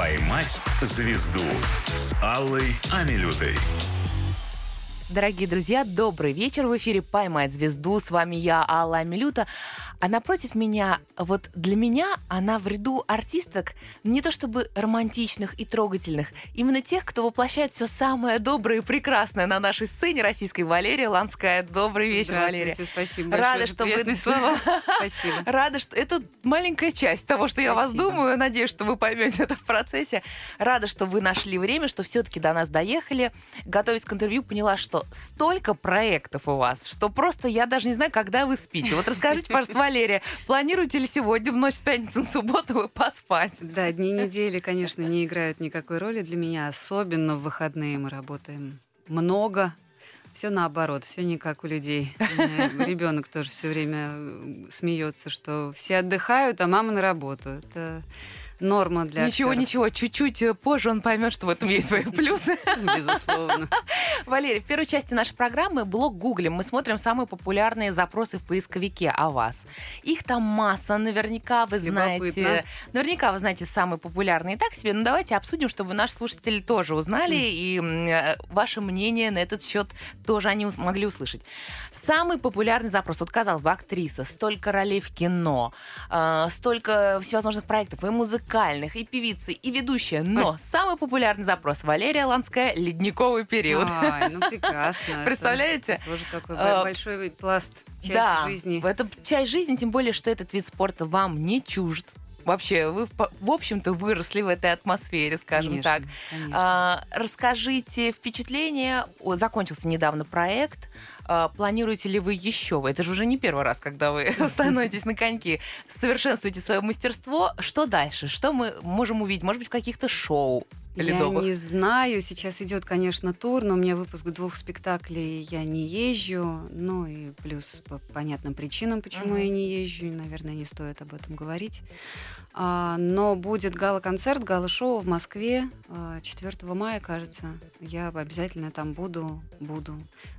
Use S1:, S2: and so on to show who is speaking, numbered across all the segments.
S1: «Поймать звезду» с Аллой Амилютой.
S2: Дорогие друзья, добрый вечер. В эфире «Поймать звезду». С вами я, Алла Амилюта. А напротив меня, вот для меня она в ряду артисток не то чтобы романтичных и трогательных, именно тех, кто воплощает все самое доброе и прекрасное на нашей сцене российской Валерия Ланская. Добрый вечер, Валерия.
S3: спасибо
S2: Рада, что вы...
S3: слова. Спасибо.
S2: Рада, что это маленькая часть того, что я вас думаю. Надеюсь, что вы поймете это в процессе. Рада, что вы нашли время, что все-таки до нас доехали. Готовясь к интервью, поняла, что столько проектов у вас, что просто я даже не знаю, когда вы спите. Вот расскажите, пожалуйста, Валерия, планируете ли сегодня в ночь с пятницы на субботу вы поспать?
S3: Да, дни недели, конечно, не играют никакой роли для меня, особенно в выходные мы работаем много, все наоборот, все не как у людей. Ребенок тоже все время смеется, что все отдыхают, а мама на работу. Это норма для
S2: Ничего,
S3: актеров.
S2: ничего, чуть-чуть э, позже он поймет, что в этом есть свои плюсы.
S3: Безусловно.
S2: Валерий, в первой части нашей программы блог гуглим. Мы смотрим самые популярные запросы в поисковике о вас. Их там масса, наверняка вы знаете. Наверняка вы знаете самые популярные. Так себе, ну давайте обсудим, чтобы наши слушатели тоже узнали, и э, ваше мнение на этот счет тоже они могли услышать. Самый популярный запрос, вот казалось бы, актриса, столько ролей в кино, э, столько всевозможных проектов, и музыкальных, и певицы, и ведущая. Но самый популярный запрос Валерия Ланская «Ледниковый период».
S3: Ай, ну прекрасно.
S2: Представляете?
S3: это Тоже такой
S2: А,
S3: большой пласт, часть
S2: да,
S3: жизни.
S2: это часть жизни, тем более, что этот вид спорта вам не чужд. Вообще, вы, в общем-то, выросли в этой атмосфере, скажем
S3: Конечно,
S2: так.
S3: конечно.
S2: А, расскажите впечатление. О, закончился недавно проект. А, планируете ли вы еще? Это же уже не первый раз, когда вы становитесь на коньки. Совершенствуете свое мастерство. Что дальше? Что мы можем увидеть? Может быть, в каких-то шоу
S3: Я
S2: ледовых?
S3: не знаю, сейчас идет, конечно, тур, но у меня выпуск двух спектаклей, я не езжу, ну и плюс по понятным причинам, почему
S2: Мгм.
S3: я не езжу, наверное, не стоит об этом говорить. А, но будет гала-концерт, гала-шоу в Москве а, 4 мая, кажется. Я обязательно там буду, буду,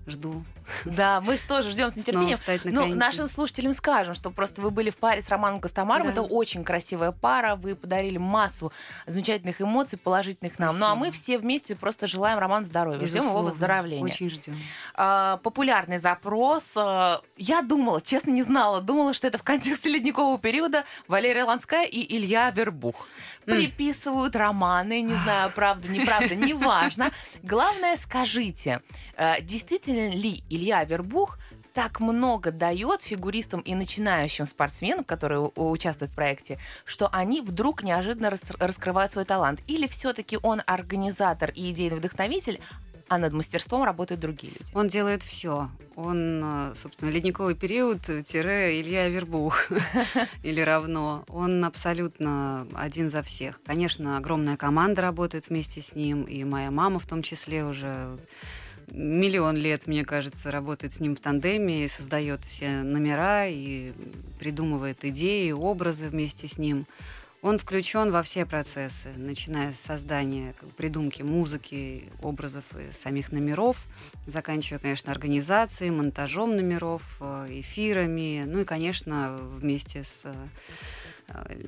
S3: жду.
S2: Да, мы же тоже ждем с нетерпением. Ну, нашим слушателям скажем, что просто вы были в паре с Романом Костомаром.
S3: Да.
S2: Это очень красивая пара. Вы подарили массу замечательных эмоций, положительных нам. Ну, а
S3: Спасибо.
S2: мы все вместе просто желаем Роману здоровья. Ждем его выздоровления.
S3: Очень ждем.
S2: А, популярный запрос. А, я думала, честно, не знала. Думала, что это в контексте ледникового периода Валерия Ланская и Илья Вербух. Приписывают романы, не знаю, правда, неправда, неважно. Главное, скажите, э, действительно ли Илья Вербух так много дает фигуристам и начинающим спортсменам, которые участвуют в проекте, что они вдруг неожиданно рас- раскрывают свой талант? Или все-таки он организатор и идейный вдохновитель, а над мастерством работают другие люди?
S3: Он делает все. Он, э, собственно, ледниковый период э, тире Илья Вербух или равно. Он абсолютно один за всех. Конечно, огромная команда работает вместе с ним, и моя мама в том числе уже миллион лет, мне кажется, работает с ним в тандеме и создает все номера и придумывает идеи, образы вместе с ним. Он включен во все процессы, начиная с создания, придумки музыки, образов и самих номеров, заканчивая, конечно, организацией, монтажом номеров, э, эфирами, ну и, конечно, вместе с э,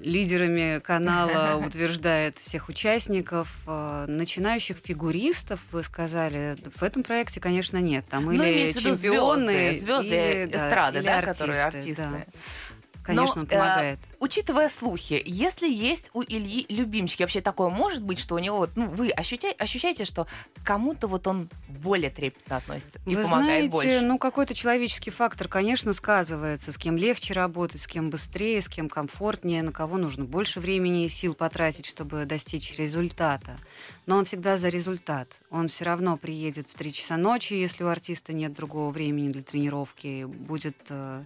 S3: лидерами канала утверждает всех участников. Э, Начинающих фигуристов, вы сказали, в этом проекте, конечно, нет. Там
S2: Ну,
S3: или чемпионы,
S2: звезды, звезды
S3: или, да,
S2: эстрады,
S3: или
S2: да, которые
S3: артисты,
S2: артисты.
S3: да. Конечно,
S2: Но,
S3: он
S2: э,
S3: помогает.
S2: Учитывая слухи, если есть у Ильи любимчики, вообще такое может быть, что у него, вот, ну, вы ощущаете, ощущаете, что кому-то вот он более трепетно относится и
S3: Вы
S2: помогает
S3: знаете,
S2: больше?
S3: ну какой-то человеческий фактор, конечно, сказывается. С кем легче работать, с кем быстрее, с кем комфортнее, на кого нужно больше времени и сил потратить, чтобы достичь результата. Но он всегда за результат. Он все равно приедет в 3 часа ночи, если у артиста нет другого времени для тренировки, будет э,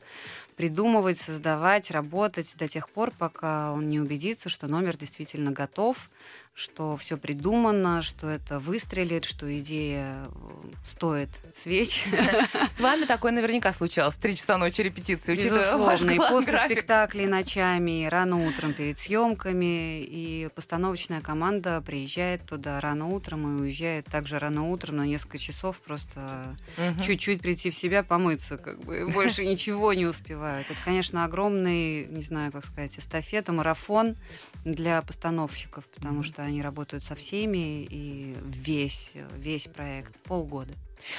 S3: придумывать, создавать, работать до тех пор, пока он не убедится, что номер действительно готов, что все придумано, что это выстрелит, что идея э, стоит свеч.
S2: С вами такое наверняка случалось. Три часа ночи репетиции,
S3: Безусловно, и после спектаклей ночами, рано утром перед съемками, и постановочная команда приезжает туда рано утром и уезжает также рано утром на несколько часов просто чуть-чуть прийти в себя, помыться, как бы, больше ничего не успевают. Это, конечно, огромный, не знаю, как сказать, эстафета, марафон для постановщиков, потому что они работают со всеми, и весь, весь проект, полгода.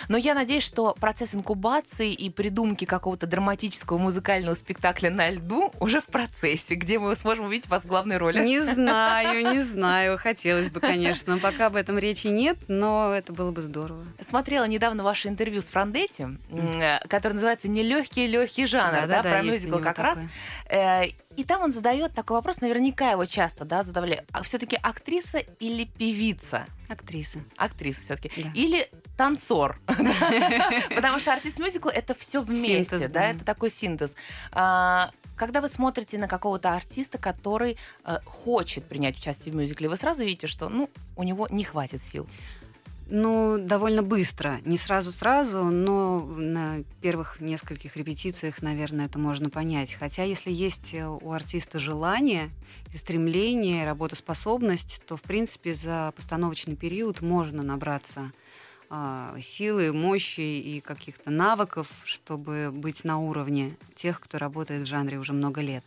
S2: Но я надеюсь, что процесс инкубации и придумки какого-то драматического музыкального спектакля на льду уже в процессе, где мы сможем увидеть вас в главной роли.
S3: Не знаю, не знаю. Хотелось бы, конечно. Пока об этом речи нет, но это было бы здорово.
S2: Смотрела недавно ваше интервью с Франдетти, э, которое называется «Нелегкий легкий жанр», да, да, да, про мюзикл как такое. раз. И там он задает такой вопрос, наверняка его часто да, задавали. А все-таки актриса или певица?
S3: Актриса.
S2: Актриса все-таки. Да. Или танцор. Потому что артист мюзикл это все вместе, да, это такой синтез. А, когда вы смотрите на какого-то артиста, который э, хочет принять участие в мюзикле, вы сразу видите, что ну, у него не хватит сил.
S3: Ну, довольно быстро. Не сразу-сразу, но на первых нескольких репетициях, наверное, это можно понять. Хотя, если есть э, у артиста желание, стремление, работоспособность, то, в принципе, за постановочный период можно набраться э, силы, мощи и каких-то навыков, чтобы быть на уровне тех, кто работает в жанре уже много лет.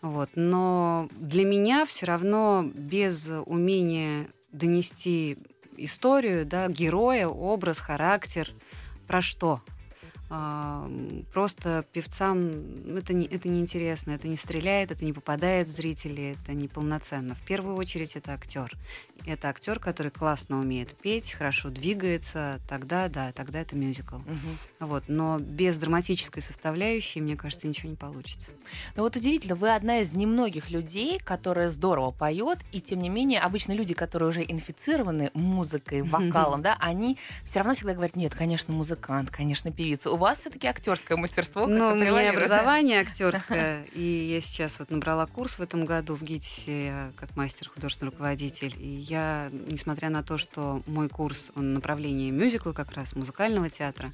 S3: Вот. Но для меня все равно без умения донести историю, да, героя, образ, характер. Про что? А, просто певцам это не, это не интересно, это не стреляет, это не попадает в зрителей, это не полноценно. В первую очередь это актер. Это актер, который классно умеет петь, хорошо двигается, тогда да, тогда это мюзикл. Угу. Вот, но без драматической составляющей, мне кажется, ничего не получится.
S2: Но вот удивительно, вы одна из немногих людей, которая здорово поет, и тем не менее обычно люди, которые уже инфицированы музыкой, вокалом, да, они все равно всегда говорят, нет, конечно, музыкант, конечно, певица у вас все-таки актерское мастерство.
S3: Ну, у меня образование актерское, и я сейчас вот набрала курс в этом году в ГИТИСе как мастер художественный руководитель. И я, несмотря на то, что мой курс, он направление мюзикла как раз, музыкального театра,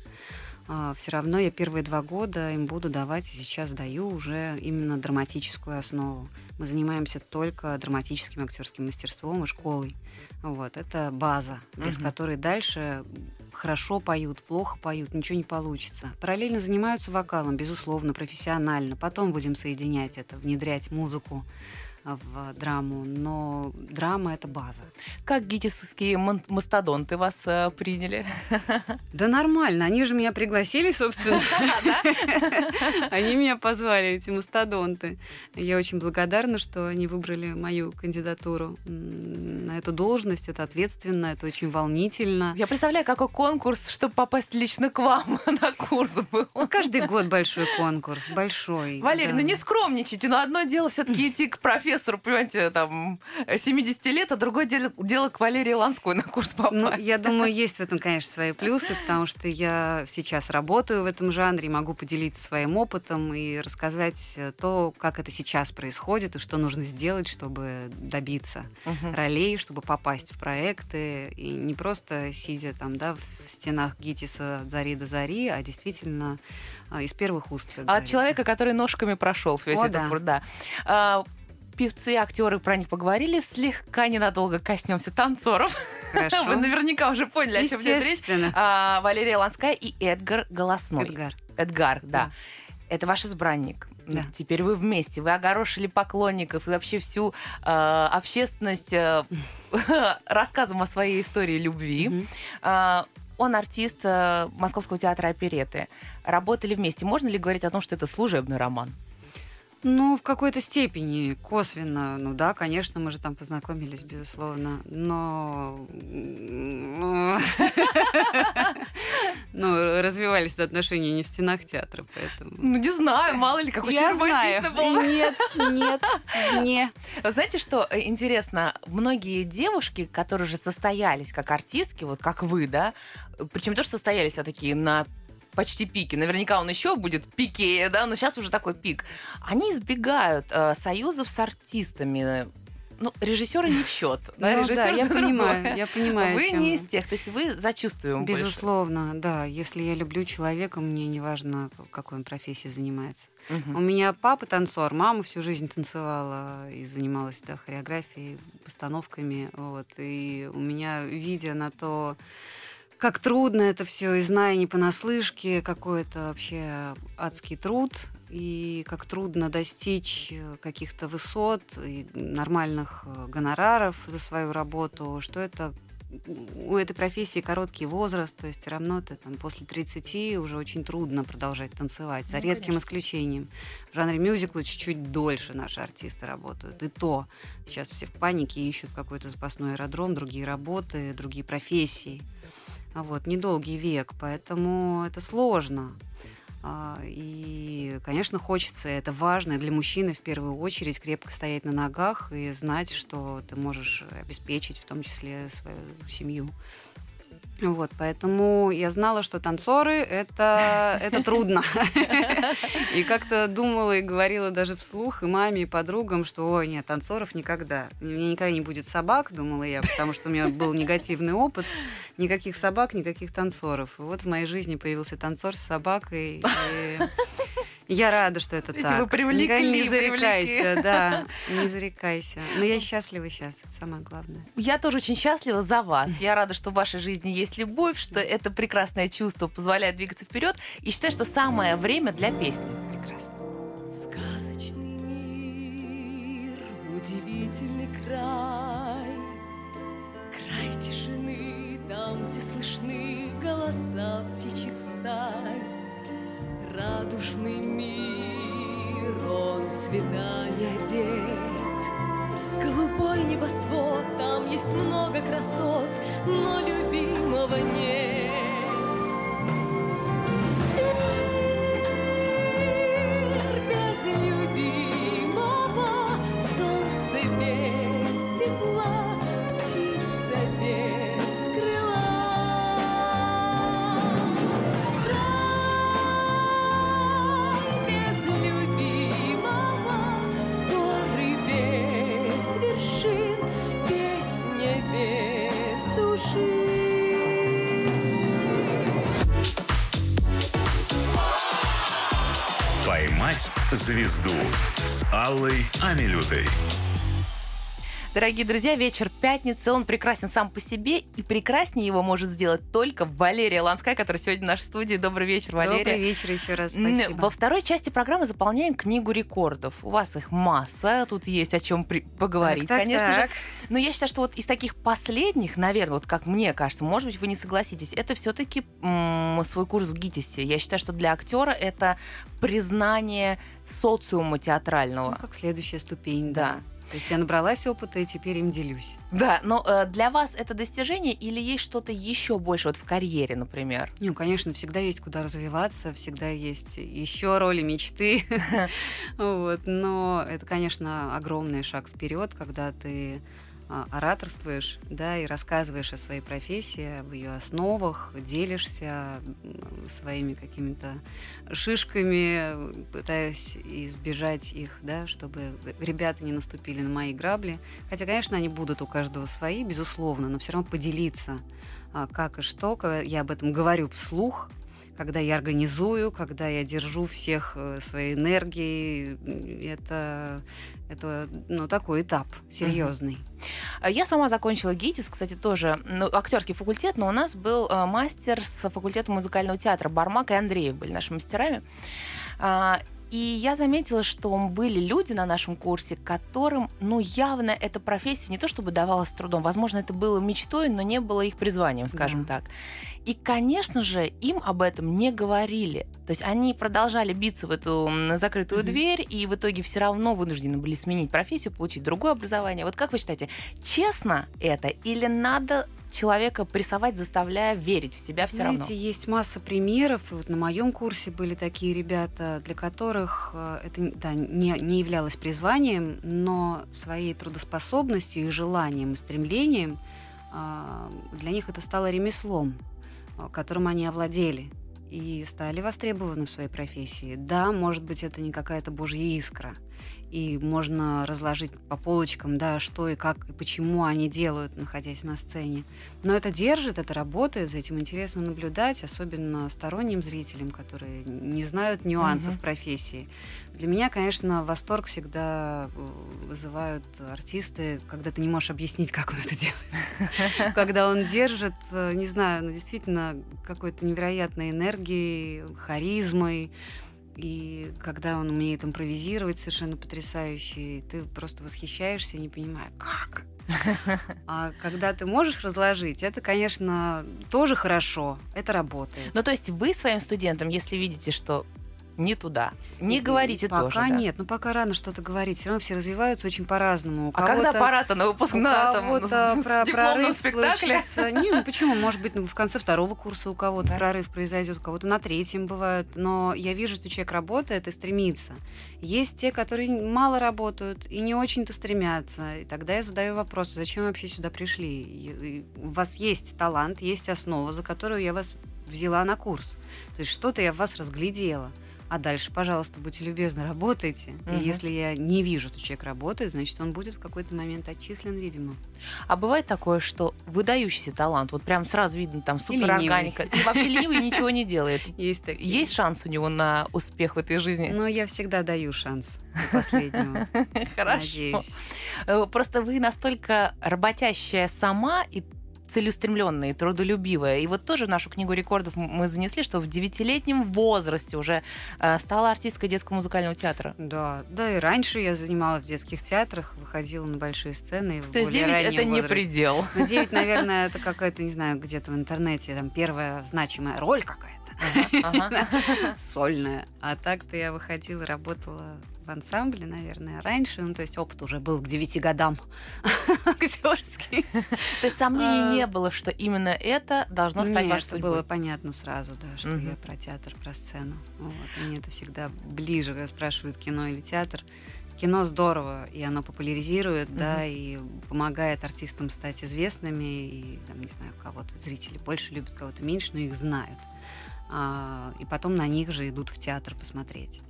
S3: а, все равно я первые два года им буду давать, и сейчас даю уже именно драматическую основу. Мы занимаемся только драматическим актерским мастерством и школой. Вот, это база, без угу. которой дальше хорошо поют, плохо поют, ничего не получится. Параллельно занимаются вокалом, безусловно, профессионально. Потом будем соединять это, внедрять музыку в драму, но драма — это база.
S2: Как гитисские мастодонты вас э, приняли?
S3: Да нормально, они же меня пригласили, собственно. Они меня позвали, эти мастодонты. Я очень благодарна, что они выбрали мою кандидатуру на эту должность. Это ответственно, это очень волнительно.
S2: Я представляю, какой конкурс, чтобы попасть лично к вам на курс был.
S3: Ну, каждый год большой конкурс, большой.
S2: Валерий, ну не скромничайте, но одно дело все-таки идти к профессору профессору, понимаете, там, 70 лет, а другое дело, дело к Валерии Ланской на курс попасть. Ну,
S3: я думаю, есть в этом, конечно, свои плюсы, потому что я сейчас работаю в этом жанре, могу поделиться своим опытом и рассказать то, как это сейчас происходит и что нужно сделать, чтобы добиться угу. ролей, чтобы попасть в проекты. И не просто сидя там, да, в стенах ГИТИСа от зари до зари, а действительно а, из первых уст.
S2: От говорится. человека, который ножками прошел весь О, этот да. путь, да. А, певцы, актеры, про них поговорили. Слегка ненадолго коснемся танцоров. Хорошо. Вы наверняка уже поняли, о чем идет речь. А, Валерия Ланская и Эдгар Голосной.
S3: Эдгар.
S2: Эдгар, да. да. Это ваш избранник. Да. Теперь вы вместе, вы огорошили поклонников и вообще всю э, общественность э, рассказом о своей истории любви. Mm-hmm. Э, он артист э, Московского театра опереты. Работали вместе. Можно ли говорить о том, что это служебный роман?
S3: Ну, в какой-то степени, косвенно. Ну да, конечно, мы же там познакомились, безусловно. Но... Ну, развивались отношения не в стенах театра, поэтому...
S2: Ну, не знаю, мало ли, как очень романтично было.
S3: Нет, нет, не.
S2: Знаете, что э, интересно? Многие девушки, которые же состоялись как артистки, вот как вы, да, причем тоже состоялись, а такие на почти пике. Наверняка он еще будет пикее, да, но сейчас уже такой пик. Они избегают э, союзов с артистами. Ну, режиссеры не в счет. Да,
S3: ну, да я понимаю, я понимаю.
S2: Вы не из тех, то есть вы за чувствуем
S3: Безусловно, больше. да. Если я люблю человека, мне не важно, какой он профессией занимается. Угу. У меня папа танцор, мама всю жизнь танцевала и занималась да, хореографией, постановками. Вот. И у меня видео на то, как трудно это все, и зная не понаслышке, какой это вообще адский труд, и как трудно достичь э, каких-то высот и нормальных э, гонораров за свою работу, что это у этой профессии короткий возраст, то есть равно ты там после 30 уже очень трудно продолжать танцевать, за ну, редким конечно. исключением. В жанре мюзикла чуть-чуть дольше наши артисты работают. И то сейчас все в панике ищут какой-то запасной аэродром, другие работы, другие профессии. Вот, недолгий век, поэтому это сложно. А, и, конечно, хочется, это важно для мужчины в первую очередь, крепко стоять на ногах и знать, что ты можешь обеспечить в том числе свою семью. Вот, поэтому я знала, что танцоры это, это трудно. И как-то думала и говорила даже вслух и маме, и подругам, что ой, нет, танцоров никогда. У меня никогда не будет собак, думала я, потому что у меня был негативный опыт. Никаких собак, никаких танцоров. И вот в моей жизни появился танцор с собакой. И я рада, что это
S2: Эти
S3: так.
S2: Вы привлекли,
S3: не зарекайся, привлекли. да, не зарекайся. Но я счастлива сейчас, это самое главное.
S2: Я тоже очень счастлива за вас. Я рада, что в вашей жизни есть любовь, что это прекрасное чувство позволяет двигаться вперед. И считаю, что самое время для песни.
S3: Прекрасно.
S4: Сказочный мир, удивительный край, край тишины, там, где слышны голоса птичьих стай радужный мир, он цветами одет. Голубой небосвод, там есть много красот, но любимого нет.
S1: Звезду с Аллой Амилютой.
S2: Дорогие друзья, вечер пятницы, он прекрасен сам по себе, и прекраснее его может сделать только Валерия Ланская, которая сегодня в нашей студии. Добрый вечер, Валерия.
S3: Добрый вечер еще раз, спасибо.
S2: Во второй части программы заполняем книгу рекордов. У вас их масса, тут есть о чем при- поговорить, так, так, конечно так. же. Но я считаю, что вот из таких последних, наверное, вот как мне кажется, может быть, вы не согласитесь, это все-таки м- свой курс в ГИТИСе. Я считаю, что для актера это признание социума театрального. Ну,
S3: как следующая ступень, да. да. То есть я набралась опыта и теперь им делюсь.
S2: Да, но э, для вас это достижение или есть что-то еще больше вот в карьере, например?
S3: Ну, конечно, всегда есть куда развиваться, всегда есть еще роли мечты. вот, но это, конечно, огромный шаг вперед, когда ты ораторствуешь, да, и рассказываешь о своей профессии, об ее основах, делишься своими какими-то шишками, пытаясь избежать их, да, чтобы ребята не наступили на мои грабли. Хотя, конечно, они будут у каждого свои, безусловно, но все равно поделиться, а, как и что. Я об этом говорю вслух, когда я организую, когда я держу всех э, своей энергией. Это, это ну, такой этап серьезный.
S2: Я сама закончила ГИТИС, кстати, тоже ну, актерский факультет, но у нас был э, мастер с факультета музыкального театра. Бармак и Андреев были нашими мастерами. И я заметила, что были люди на нашем курсе, которым, ну, явно эта профессия не то чтобы давалась с трудом, возможно, это было мечтой, но не было их призванием, скажем да. так. И, конечно же, им об этом не говорили. То есть они продолжали биться в эту закрытую mm-hmm. дверь, и в итоге все равно вынуждены были сменить профессию, получить другое образование. Вот как вы считаете, честно это или надо человека прессовать, заставляя верить в себя
S3: Знаете,
S2: все равно.
S3: есть масса примеров. И вот на моем курсе были такие ребята, для которых э, это да, не, не являлось призванием, но своей трудоспособностью и желанием, и стремлением а, для них это стало ремеслом, э, которым они овладели и стали востребованы в своей профессии. Да, может быть, это не какая-то божья искра – и можно разложить по полочкам, да, что и как и почему они делают, находясь на сцене. Но это держит, это работает, за этим интересно наблюдать, особенно сторонним зрителям, которые не знают нюансов
S2: Мгм.
S3: профессии. Для меня, конечно, восторг всегда э, вызывают артисты, когда ты не можешь объяснить, как он это делает. Когда он держит, э, не знаю, ну действительно какой-то невероятной энергией, харизмой. И когда он умеет импровизировать совершенно потрясающе, ты просто восхищаешься, не понимая, как. А когда ты можешь разложить, это, конечно, тоже хорошо, это работает.
S2: Ну, то есть вы своим студентам, если видите, что не туда, не
S3: Ну,
S2: говорите
S3: пока
S2: тоже, да?
S3: нет, ну пока рано что-то говорить. Все равно все развиваются очень по-разному.
S2: А когда пора-то на выпуск на там,
S3: про- прорыв
S2: спектакле?
S3: Не, ну почему? Может быть, ну, в конце второго курса у кого-то
S2: Да.
S3: прорыв произойдет, у кого-то на третьем бывает. Но я вижу, что человек работает и стремится. Есть те, которые мало работают и не очень-то стремятся. И тогда я задаю вопрос, зачем вы вообще сюда пришли? И- и У вас есть талант, есть основа, за которую я вас взяла на курс. То есть что-то я в вас разглядела. А дальше, пожалуйста, будьте любезны, работайте.
S2: Мгм.
S3: И если я не вижу, что человек работает, значит, он будет в какой-то момент отчислен, видимо.
S2: А бывает такое, что выдающийся талант, вот прям сразу видно, там супер органика, и вообще ленивый ничего не делает.
S3: Есть такие.
S2: Есть шанс у него на успех в этой жизни?
S3: Но я всегда даю шанс до последнего.
S2: Хорошо.
S3: Надеюсь.
S2: Э, Просто вы настолько работящая сама и целеустремленная и трудолюбивая. И вот тоже в нашу книгу рекордов мы занесли, что в девятилетнем возрасте уже э, стала артисткой детского музыкального театра.
S3: Да, да, и раньше я занималась в детских театрах, выходила на большие сцены.
S2: То есть
S3: более
S2: 9
S3: раннем
S2: это не
S3: возрасте.
S2: предел.
S3: Ну, 9, наверное, это какая-то, не знаю, где-то в интернете, там первая значимая роль какая-то,
S2: Ага.
S3: сольная. А так-то я выходила, работала в ансамбле, наверное, раньше. Ну, то есть опыт уже был к 9 годам актерский.
S2: То есть сомнений
S3: А.
S2: не было, что именно это должно стать вашей судьбой.
S3: было понятно сразу, да, что я про театр, про сцену. Мне это всегда ближе, когда спрашивают кино или театр. Кино здорово, и оно популяризирует, да, и помогает артистам стать известными, и, там, не знаю, кого-то зрители больше любят, кого-то меньше, но их знают. А, и потом на них же идут в театр посмотреть.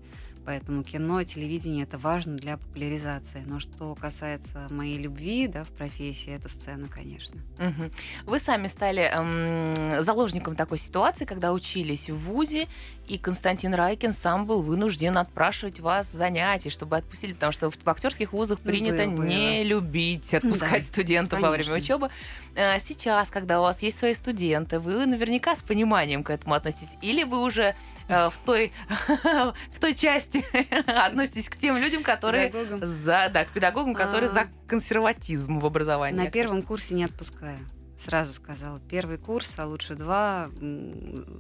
S3: Поэтому кино, телевидение это важно для популяризации. Но что касается моей любви, да, в профессии, это сцена, конечно.
S2: Мгм. Вы сами стали эм, заложником такой ситуации, когда учились в ВУЗе, и Константин Райкин сам был вынужден отпрашивать вас занятий, чтобы отпустили, потому что в актерских вузах
S3: Ну,
S2: принято
S3: было, было.
S2: не любить отпускать
S3: Да,
S2: студентов во время
S3: конечно.
S2: учебы. Э, Сейчас, когда у вас есть свои студенты, вы наверняка с пониманием к этому относитесь, или вы уже э, в той в той части относитесь к тем людям, которые
S3: Педагогам.
S2: за да, к педагогам, которые
S3: А.
S2: за консерватизм в образовании.
S3: На первом курсе не отпускаю. Сразу сказала. Первый курс, а лучше два,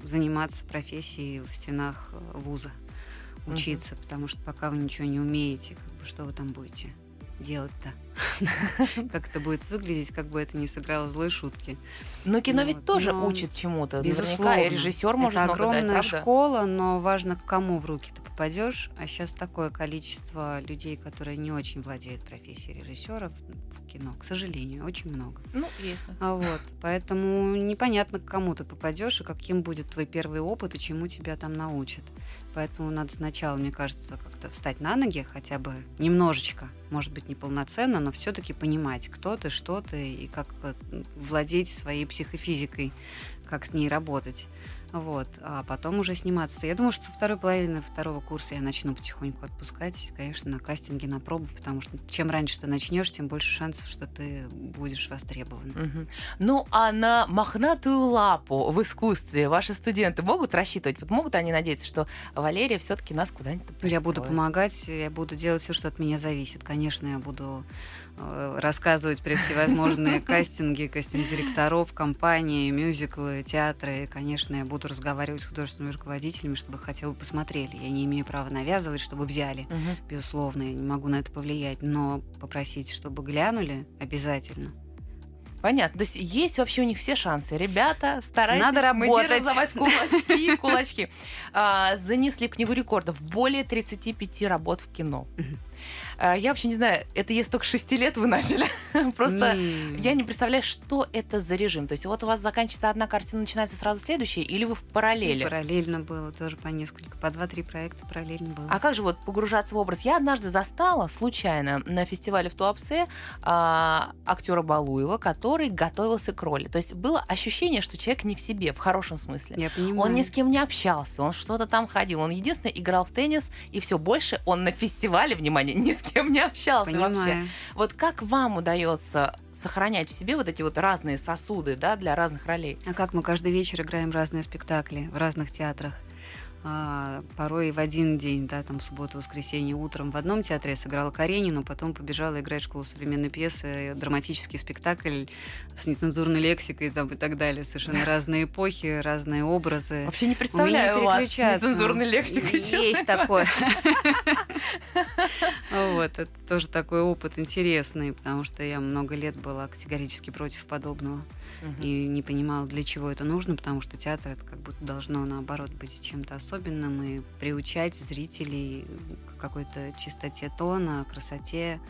S3: заниматься профессией в стенах э, вуза. Учиться, потому что пока вы ничего не умеете, как бы, что вы там будете делать-то? Как это будет выглядеть, как бы это ни сыграло злой шутки.
S2: Но кино
S3: Ну
S2: ведь тоже
S3: но
S2: учит чему-то.
S3: Безусловно.
S2: Режиссер может
S3: это огромная школа, но важно, к кому в руки ты попадешь. А сейчас такое количество людей, которые не очень владеют профессией режиссеров в кино, к сожалению, очень много.
S2: Ну, есть.
S3: А вот, поэтому непонятно, к кому ты попадешь и каким будет твой первый опыт и чему тебя там научат. Поэтому надо сначала, мне кажется, как-то встать на ноги, хотя бы немножечко, может быть, неполноценно, но все-таки понимать, кто ты, что ты и как э, владеть своей психофизикой, как с ней работать. Вот, а потом уже сниматься. Я думаю, что со второй половины второго курса я начну потихоньку отпускать, конечно, на кастинге, на пробу, потому что чем раньше ты начнешь, тем больше шансов, что ты будешь востребован.
S2: Мгм. Ну, а на мохнатую лапу в искусстве ваши студенты могут рассчитывать? Вот могут они надеяться, что Валерия все-таки нас куда-нибудь
S3: Я буду
S2: пристроит?
S3: помогать, я буду делать все, что от меня зависит. Конечно, я буду рассказывать про всевозможные кастинги, кастинг-директоров, компании, мюзиклы, театры. И, конечно, я буду разговаривать с художественными руководителями, чтобы хотя бы посмотрели. Я не имею права навязывать, чтобы взяли.
S2: Мгм.
S3: Безусловно, я не могу на это повлиять, но попросить, чтобы глянули, обязательно.
S2: Понятно. То есть есть вообще у них все шансы. Ребята, старайтесь.
S3: Надо работать.
S2: вас кулачки, кулачки. А, занесли в книгу рекордов более 35 работ в кино.
S3: Мгм.
S2: А, Я вообще не знаю, это если только 6 лет вы начали. Просто
S3: Не.
S2: я не представляю, что это за режим. То есть вот у вас заканчивается одна картина, начинается сразу следующая, или вы в параллели?
S3: Параллельно было тоже по несколько, по два-три проекта параллельно было.
S2: А как же вот погружаться в образ? Я однажды застала случайно на фестивале в Туапсе а, актера Балуева, который готовился к роли. То есть было ощущение, что человек не в себе, в хорошем смысле.
S3: Я понимаю.
S2: Он ни с кем не общался, он что-то там ходил. Он единственное играл в теннис, и все больше он на фестивале, внимание, ни с кем не общался вообще.
S3: Понимаю.
S2: Вот как вам удается сохранять в себе вот эти вот разные сосуды, да, для разных ролей?
S3: А как мы каждый вечер играем разные спектакли в разных театрах? А, порой в один день, да, там в субботу, воскресенье утром в одном театре я сыграла Каренину, потом побежала играть в школу современной пьесы, драматический спектакль с нецензурной лексикой там, и так далее. Совершенно разные эпохи, разные образы.
S2: Вообще не представляю
S3: Умение
S2: вас с
S3: переключаться.
S2: нецензурной лексикой, честно.
S3: Есть такое. Вот, это тоже такой опыт интересный, потому что я много лет была категорически против подобного И не понимала, для чего это нужно, потому что театр это как будто должно наоборот быть чем-то особенным и приучать зрителей к какой-то чистоте тона, красоте,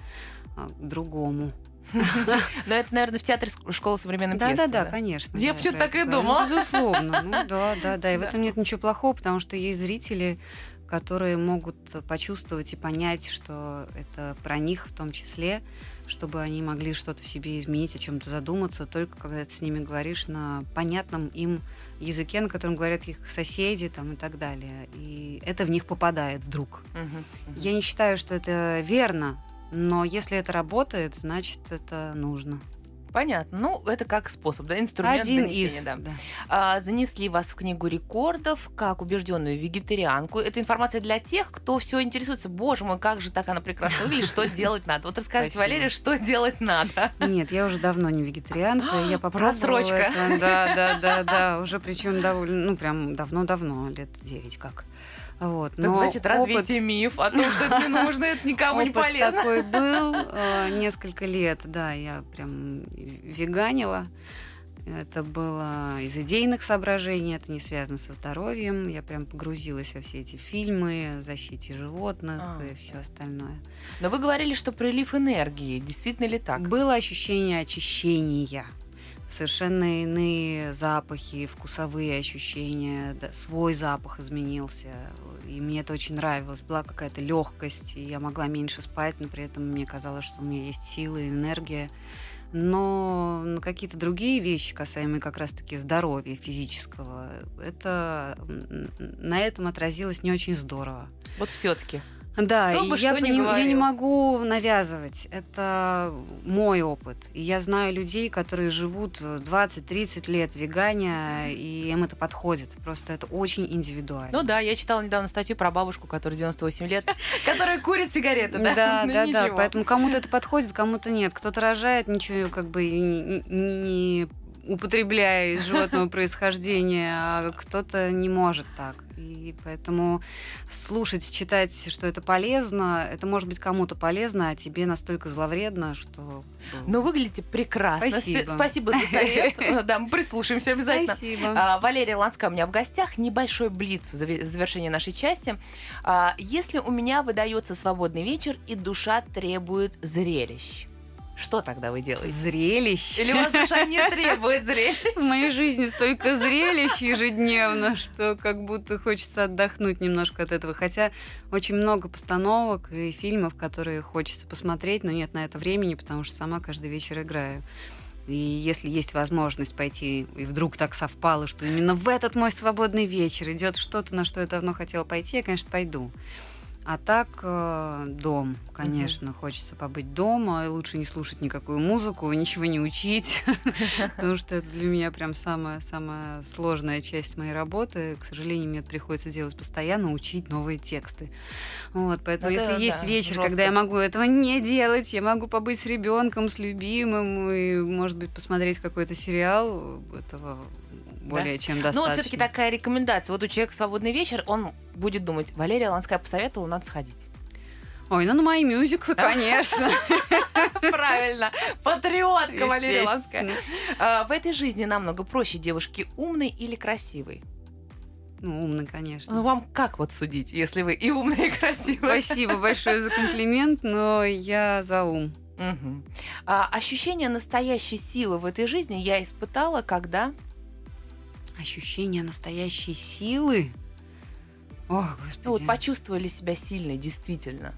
S3: а, к другому.
S2: Но это, наверное, в театре школы современной
S3: Да,
S2: пьесы.
S3: да, да, конечно.
S2: Я почему-то так и думала.
S3: Ну, безусловно, ну да, да, да. И в этом нет ничего плохого, потому что есть зрители, которые могут почувствовать и понять, что это про них в том числе, чтобы они могли что-то в себе изменить, о чем-то задуматься, только когда ты с ними говоришь на понятном им языке, на котором говорят их соседи там, и так далее. И это в них попадает вдруг.
S2: Мгм, мгм.
S3: Я не считаю, что это верно, но если это работает, значит, это нужно.
S2: Понятно. Ну, это как способ, да, инструмент
S3: Один
S2: донесения,
S3: из.
S2: да.
S3: да.
S2: А, занесли вас в книгу рекордов как убежденную вегетарианку. Это информация для тех, кто все интересуется. Боже мой, как же так она прекрасно выглядит, что делать надо. Вот расскажите. Валерия, что делать надо.
S3: Нет, я уже давно не вегетарианка, я попробовала
S2: Просрочка.
S3: Да, да, да, да, уже причем довольно, ну прям давно-давно, лет 9 как. Вот.
S2: Так значит,
S3: опыт-
S2: развейте миф о том, что это не нужно, это никому не
S3: опыт
S2: полезно.
S3: такой был э, несколько лет, да, я прям веганила. Это было из идейных соображений, это не связано со здоровьем. Я прям погрузилась во все эти фильмы, защите животных
S2: А.
S3: и все остальное.
S2: Но вы говорили, что прилив энергии. Действительно ли так?
S3: Было ощущение очищения. Совершенно иные запахи, вкусовые ощущения, свой запах изменился. И мне это очень нравилось. Была какая-то легкость, и я могла меньше спать, но при этом мне казалось, что у меня есть силы, энергия. Но на какие-то другие вещи, касаемые как раз-таки здоровья физического, это на этом отразилось не очень здорово.
S2: Вот все-таки.
S3: Да,
S2: Кто бы
S3: я,
S2: что
S3: поним- я не могу навязывать. Это мой опыт. И я знаю людей, которые живут 20-30 лет веганя, и им это подходит. Просто это очень индивидуально.
S2: Ну да, я читала недавно статью про бабушку, которой 98 лет, которая курит сигареты, да?
S3: Да,
S2: Ну,
S3: да, да. Поэтому кому-то это подходит, кому-то нет. Кто-то рожает, ничего как бы не, не употребляя из животного происхождения, а кто-то не может так. И поэтому слушать, читать, что это полезно, это может быть кому-то полезно, а тебе настолько зловредно, что...
S2: Но выглядите прекрасно.
S3: Спасибо.
S2: Спасибо за совет. Да, мы прислушаемся обязательно.
S3: Спасибо.
S2: А, Валерия Ланская у меня в гостях. Небольшой блиц в заве- завершении нашей части. А, Если у меня выдается свободный вечер и душа требует зрелищ, что тогда вы делаете?
S3: Зрелище.
S2: Или у вас душа не требует зрелищ?
S3: В моей жизни столько зрелищ ежедневно, что как будто хочется отдохнуть немножко от этого. Хотя очень много постановок и фильмов, которые хочется посмотреть, но нет на это времени, потому что сама каждый вечер играю. И если есть возможность пойти, и вдруг так совпало, что именно в этот мой свободный вечер идет что-то, на что я давно хотела пойти, я, конечно, пойду. А так э, дом, конечно, хочется побыть дома, и лучше не слушать никакую музыку, ничего не учить, потому что это для меня прям самая самая сложная часть моей работы. К сожалению, мне приходится делать постоянно, учить новые тексты. Вот, поэтому
S2: Это
S3: если есть вечер, когда я могу этого не делать, я могу побыть с ребенком, с любимым и, может быть, посмотреть какой-то сериал, этого более чем достаточно.
S2: Ну вот все-таки такая рекомендация. Вот у человека свободный вечер, он будет думать, Валерия Ланская посоветовала, надо сходить.
S3: Ой, ну на мои мюзиклы, конечно.
S2: Правильно. Патриотка Валерия Ланская. А, В этой жизни намного проще девушке умной или красивой?
S3: Ну, умный, конечно.
S2: Ну, вам как вот судить, если вы и умная, и красивая?
S3: Спасибо большое за комплимент, но я за ум.
S2: Мгм. А, ощущение настоящей силы в этой жизни я испытала, когда...
S3: Ощущение настоящей силы. О, господи.
S2: Ну, вот почувствовали себя сильной, действительно.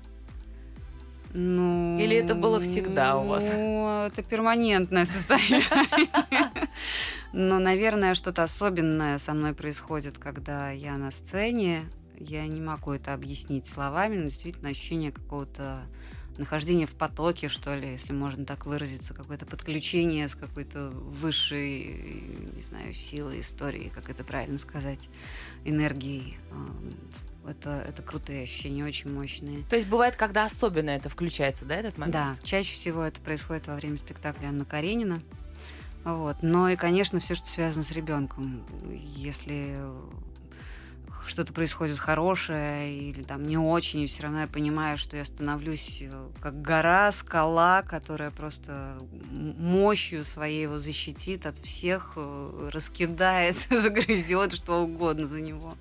S3: Ну,
S2: Или это было всегда у вас?
S3: Ну, это перманентное состояние. Но, наверное, что-то особенное со мной происходит, когда я на сцене. Я не могу это объяснить словами, но действительно ощущение какого-то нахождения в потоке, что ли, если можно так выразиться, какое-то подключение с какой-то высшей, не знаю, силой истории, как это правильно сказать, энергией. Это, это крутые ощущения, очень мощные.
S2: То есть бывает, когда особенно это включается, да, этот момент?
S3: Да, чаще всего это происходит во время спектакля Анна Каренина. Вот. Но и, конечно, все, что связано с ребенком. Если что-то происходит хорошее или там не очень, и все равно я понимаю, что я становлюсь э, как гора, скала, которая просто мощью своей его защитит от всех, э, раскидает, загрызет что угодно за него.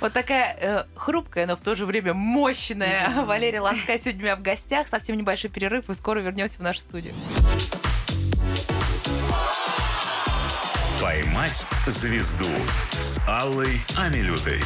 S2: Вот такая э, хрупкая, но в то же время мощная. Валерия Ланская сегодня у меня в гостях. Совсем небольшой перерыв, и скоро вернемся в нашу студию.
S1: «Поймать звезду» с Аллой Амилютой.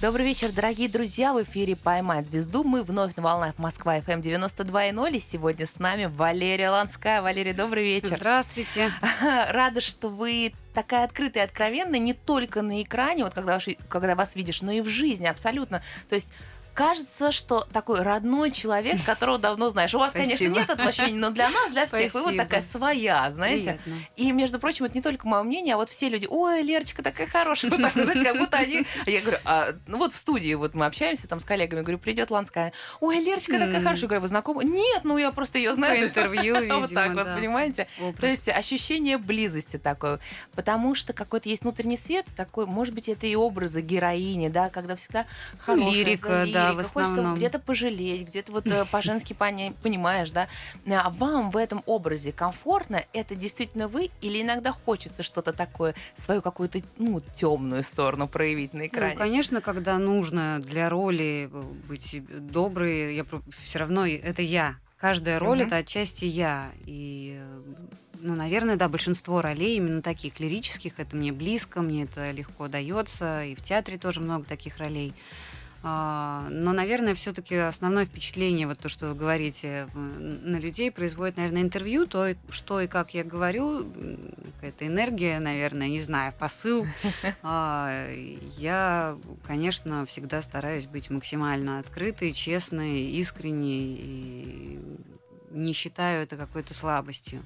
S2: Добрый вечер, дорогие друзья. В эфире «Поймать звезду». Мы вновь на волнах Москва FM 92.0. И сегодня с нами Валерия Ланская. Валерия, добрый вечер.
S3: Здравствуйте.
S2: Рада, что вы такая открытая и откровенная не только на экране, вот когда, когда вас видишь, но и в жизни абсолютно. То есть кажется, что такой родной человек, которого давно знаешь. У вас, конечно,
S3: Спасибо.
S2: нет этого ощущения, но для нас, для всех, вы вот
S3: Спасибо.
S2: такая своя, знаете.
S3: Приятно.
S2: И, между прочим, это не только мое мнение, а вот все люди, ой, Лерочка такая хорошая, вот так, знаете, как будто они... А Я говорю, а, ну вот в студии вот мы общаемся там с коллегами, говорю, придет Ланская, ой, Лерочка такая хорошая, говорю, вы знакомы? Нет, ну я просто ее знаю.
S3: По интервью,
S2: Вот так
S3: видимо,
S2: вот, понимаете? То есть ощущение близости такое. Потому что какой-то есть внутренний свет такой, может быть, это и образы героини, да, когда всегда хорошая,
S3: лирика, да, в
S2: Хочется где-то пожалеть, где-то вот э, по-женски понимаешь, да. А вам в этом образе комфортно? Это действительно вы? Или иногда хочется что-то такое, свою какую-то, ну, темную сторону проявить на
S3: Ну,
S2: экране?
S3: конечно, когда нужно для роли э, быть доброй, я все равно это я. Каждая роль
S2: Мгм.
S3: это отчасти я. И, э, ну, наверное, да, большинство ролей именно таких лирических, это мне близко, мне это легко дается, и в театре тоже много таких ролей. А, Но, наверное, все-таки основное впечатление, вот то, что вы говорите, на людей производит, наверное, интервью, то, что и как я говорю, какая-то энергия, наверное, не знаю, посыл. А, Я, конечно, всегда стараюсь быть максимально открытой, честной, искренней и не считаю это какой-то слабостью.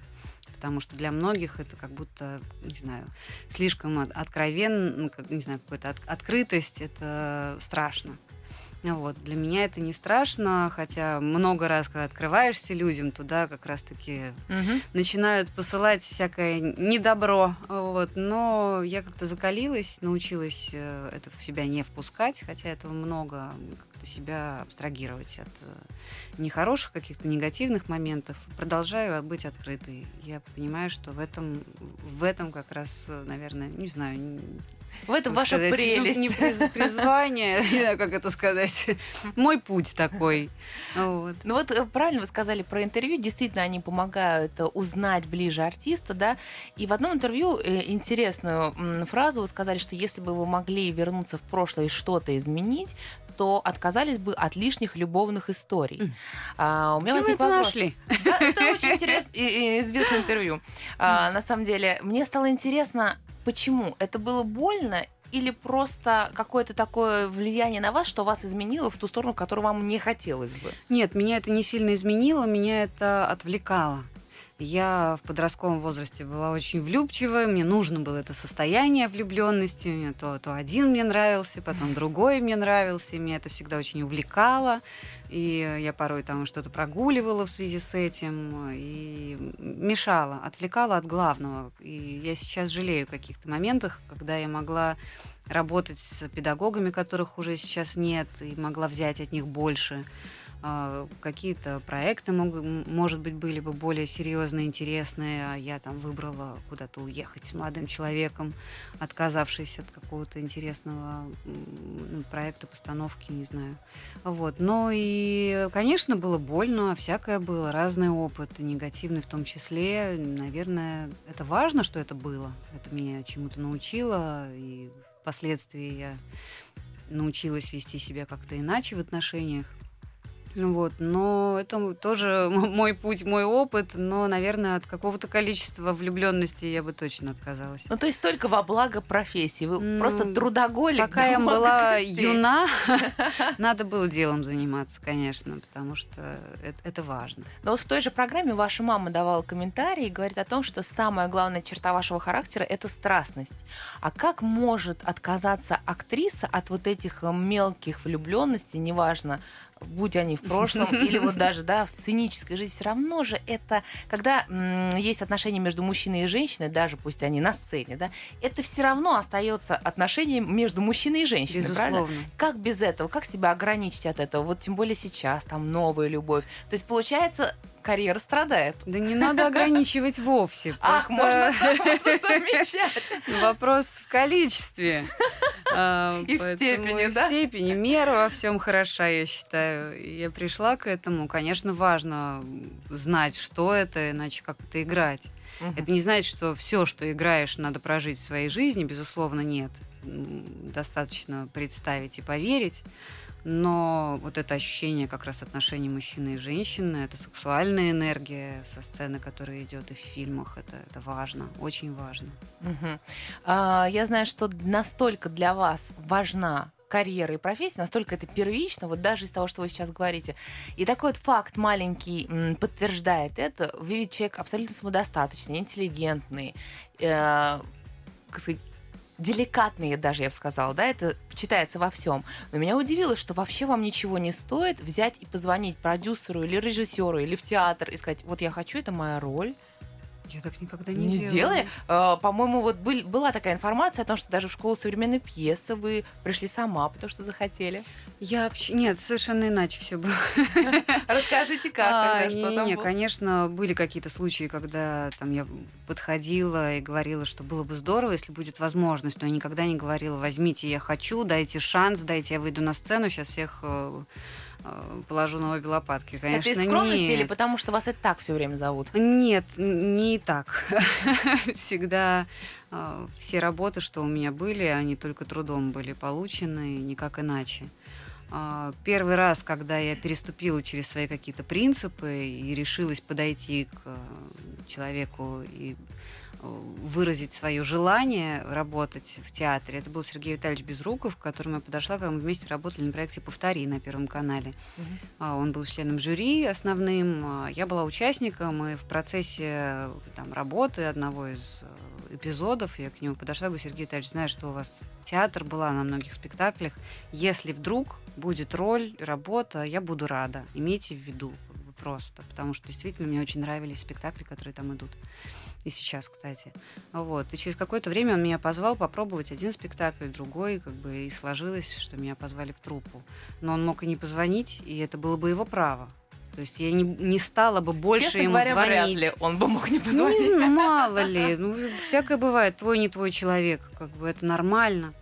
S3: Потому что для многих это как будто, не знаю, слишком от- откровенно, не знаю, какая-то от- открытость, это страшно. Вот. Для меня это не страшно, хотя много раз, когда открываешься людям, туда как раз-таки
S2: Мгм.
S3: начинают посылать всякое недобро. Вот. Но я как-то закалилась, научилась э, это в себя не впускать, хотя этого много, как-то себя абстрагировать от э, нехороших каких-то негативных моментов. Продолжаю быть открытой. Я понимаю, что в этом, в этом как раз, э, наверное, не знаю,
S2: В этом ваша
S3: сказать, ну,
S2: прелесть.
S3: не приз- призвание, не знаю, как это сказать. Мой путь такой. Вот.
S2: Ну вот э, правильно вы сказали про интервью. Действительно, они помогают э, узнать ближе артиста, да. И в одном интервью э, интересную фразу вы сказали, что если бы вы могли вернуться в прошлое и что-то изменить, то отказались бы от лишних любовных историй.
S3: М.
S2: А, у меня возник
S3: это
S2: вопрос.
S3: нашли?
S2: Да, это очень интересное и известное интервью. А, на самом деле, мне стало интересно, почему это было больно или просто какое-то такое влияние на вас, что вас изменило в ту сторону, которую вам не хотелось бы?
S3: Нет, меня это не сильно изменило, меня это отвлекало. Я в подростковом возрасте была очень влюбчивая, мне нужно было это состояние влюбленности. Мне то, то один мне нравился, потом другой мне нравился, и меня это всегда очень увлекало. И я порой там что-то прогуливала в связи с этим, и мешала, отвлекала от главного. И я сейчас жалею о каких-то моментах, когда я могла работать с педагогами, которых уже сейчас нет, и могла взять от них больше. А, какие-то проекты, может быть, были бы более серьезные, интересные, а я там выбрала куда-то уехать с молодым человеком, отказавшись от какого-то интересного проекта, постановки, не знаю. Вот. Но и, конечно, было больно, всякое было, разный опыт, негативный в том числе. Наверное, это важно, что это было. Это меня чему-то научило, и впоследствии я научилась вести себя как-то иначе в отношениях. Ну вот, но это тоже мой путь, мой опыт, но, наверное, от какого-то количества влюбленности я бы точно отказалась.
S2: Ну, то есть только во благо профессии. Вы
S3: Ну,
S2: просто трудоголик.
S3: Пока я была
S2: костей.
S3: юна, надо было делом заниматься, конечно, потому что это, это важно.
S2: Но вот в той же программе ваша мама давала комментарий и говорит о том, что самая главная черта вашего характера – это страстность. А как может отказаться актриса от вот этих э, мелких влюбленностей, неважно, будь они в прошлом или вот даже да, в сценической жизни, все равно же это, когда есть отношения между мужчиной и женщиной, даже пусть они на сцене, да, это все равно остается отношением между мужчиной и женщиной, правильно?
S3: Безусловно.
S2: Как без этого? Как себя ограничить от этого? Вот тем более сейчас, там новая любовь. То есть, получается, карьера страдает.
S3: Да не надо ограничивать вовсе.
S2: Ах, можно совмещать.
S3: Вопрос в количестве. А,
S2: И в степени,
S3: и в
S2: да?
S3: степени. Мера во всем хороша, я считаю. Я пришла к этому. Конечно, важно знать, что это, иначе как это играть. Это не значит, что все, что играешь, надо прожить в своей жизни. Безусловно, нет. Достаточно представить и поверить. Но вот это ощущение как раз отношений мужчины и женщины, это сексуальная энергия со сцены, которая идет и в фильмах, это, это важно, очень важно.
S2: Мгм. А, Я знаю, что настолько для вас важна карьера и профессия, настолько это первично, вот даже из того, что вы сейчас говорите. И такой вот факт маленький подтверждает это. Вы ведь человек абсолютно самодостаточный, интеллигентный, э, сказать, деликатные даже, я бы сказала, да, это читается во всем. Но меня удивило, что вообще вам ничего не стоит взять и позвонить продюсеру или режиссеру или в театр и сказать, вот я хочу, это моя роль.
S3: Я так никогда не,
S2: Не,
S3: делала.
S2: делали. Э, По-моему, вот был- была такая информация о том, что даже в школу современной пьесы вы пришли сама, потому что захотели.
S3: Я вообще... Нет, совершенно иначе все было.
S2: Расскажите, как
S3: А,
S2: тогда, что там
S3: не,
S2: было?
S3: конечно, были какие-то случаи, когда там я подходила и говорила, что было бы здорово, если будет возможность, но я никогда не говорила, возьмите, я хочу, дайте шанс, дайте, я выйду на сцену, сейчас всех э, положу на обе лопатки. Конечно,
S2: Это из скромности
S3: нет.
S2: или потому что вас и так все время зовут?
S3: Нет, не так. Всегда э, все работы, что у меня были, они только трудом были получены, никак иначе. А, Первый раз, когда я переступила через свои какие-то принципы и решилась подойти к э, человеку и э, выразить свое желание работать в театре, это был Сергей Витальевич Безруков, к которому я подошла, когда мы вместе работали на проекте «Повтори» на Первом канале. А, Он был членом жюри основным, а, я была участником, и в процессе э, там, работы одного из э, эпизодов я к нему подошла, говорю, Сергей Витальевич, знаю, что у вас театр была на многих спектаклях, если вдруг будет роль, работа, я буду рада, имейте в виду просто, потому что действительно мне очень нравились спектакли, которые там идут. И сейчас, кстати. Вот. И через какое-то время он меня позвал попробовать один спектакль, другой, как бы и сложилось, что меня позвали в труппу. Но он мог и не позвонить, и это было бы его право. То есть я не, не стала бы больше
S2: Честно
S3: ему
S2: говоря, вряд
S3: звонить.
S2: ли он бы мог не
S3: Ну,
S2: позвонить.
S3: не знаю, мало ли. Ну, всякое бывает. Твой не твой человек. Как бы это нормально.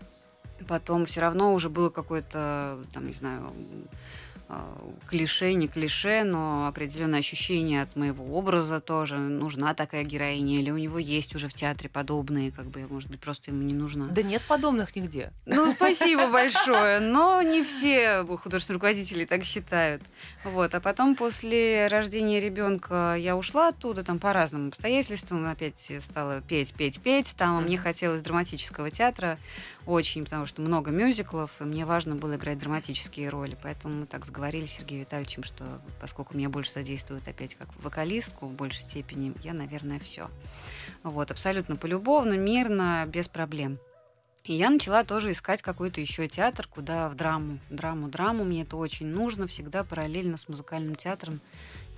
S3: Потом все равно уже было какое-то, там, не знаю, клише, не клише, но определенное ощущение от моего образа тоже. Нужна такая героиня, или у него есть уже в театре подобные, как бы, может быть, просто ему не нужна.
S2: Да нет подобных нигде.
S3: Ну, спасибо большое, но не все художественные руководители так считают. Вот. А потом после рождения ребенка я ушла оттуда, там по разным обстоятельствам, опять стала петь, петь, петь. Там мне хотелось драматического театра очень, потому что много мюзиклов, и мне важно было играть драматические роли. Поэтому мы так сговорились с Сергеем Витальевичем, что поскольку меня больше содействует опять как вокалистку в большей степени, я, наверное, все. Вот, абсолютно полюбовно, мирно, без проблем. И я начала тоже искать какой-то еще театр, куда в драму. Драму, драму. Мне это очень нужно всегда параллельно с музыкальным театром.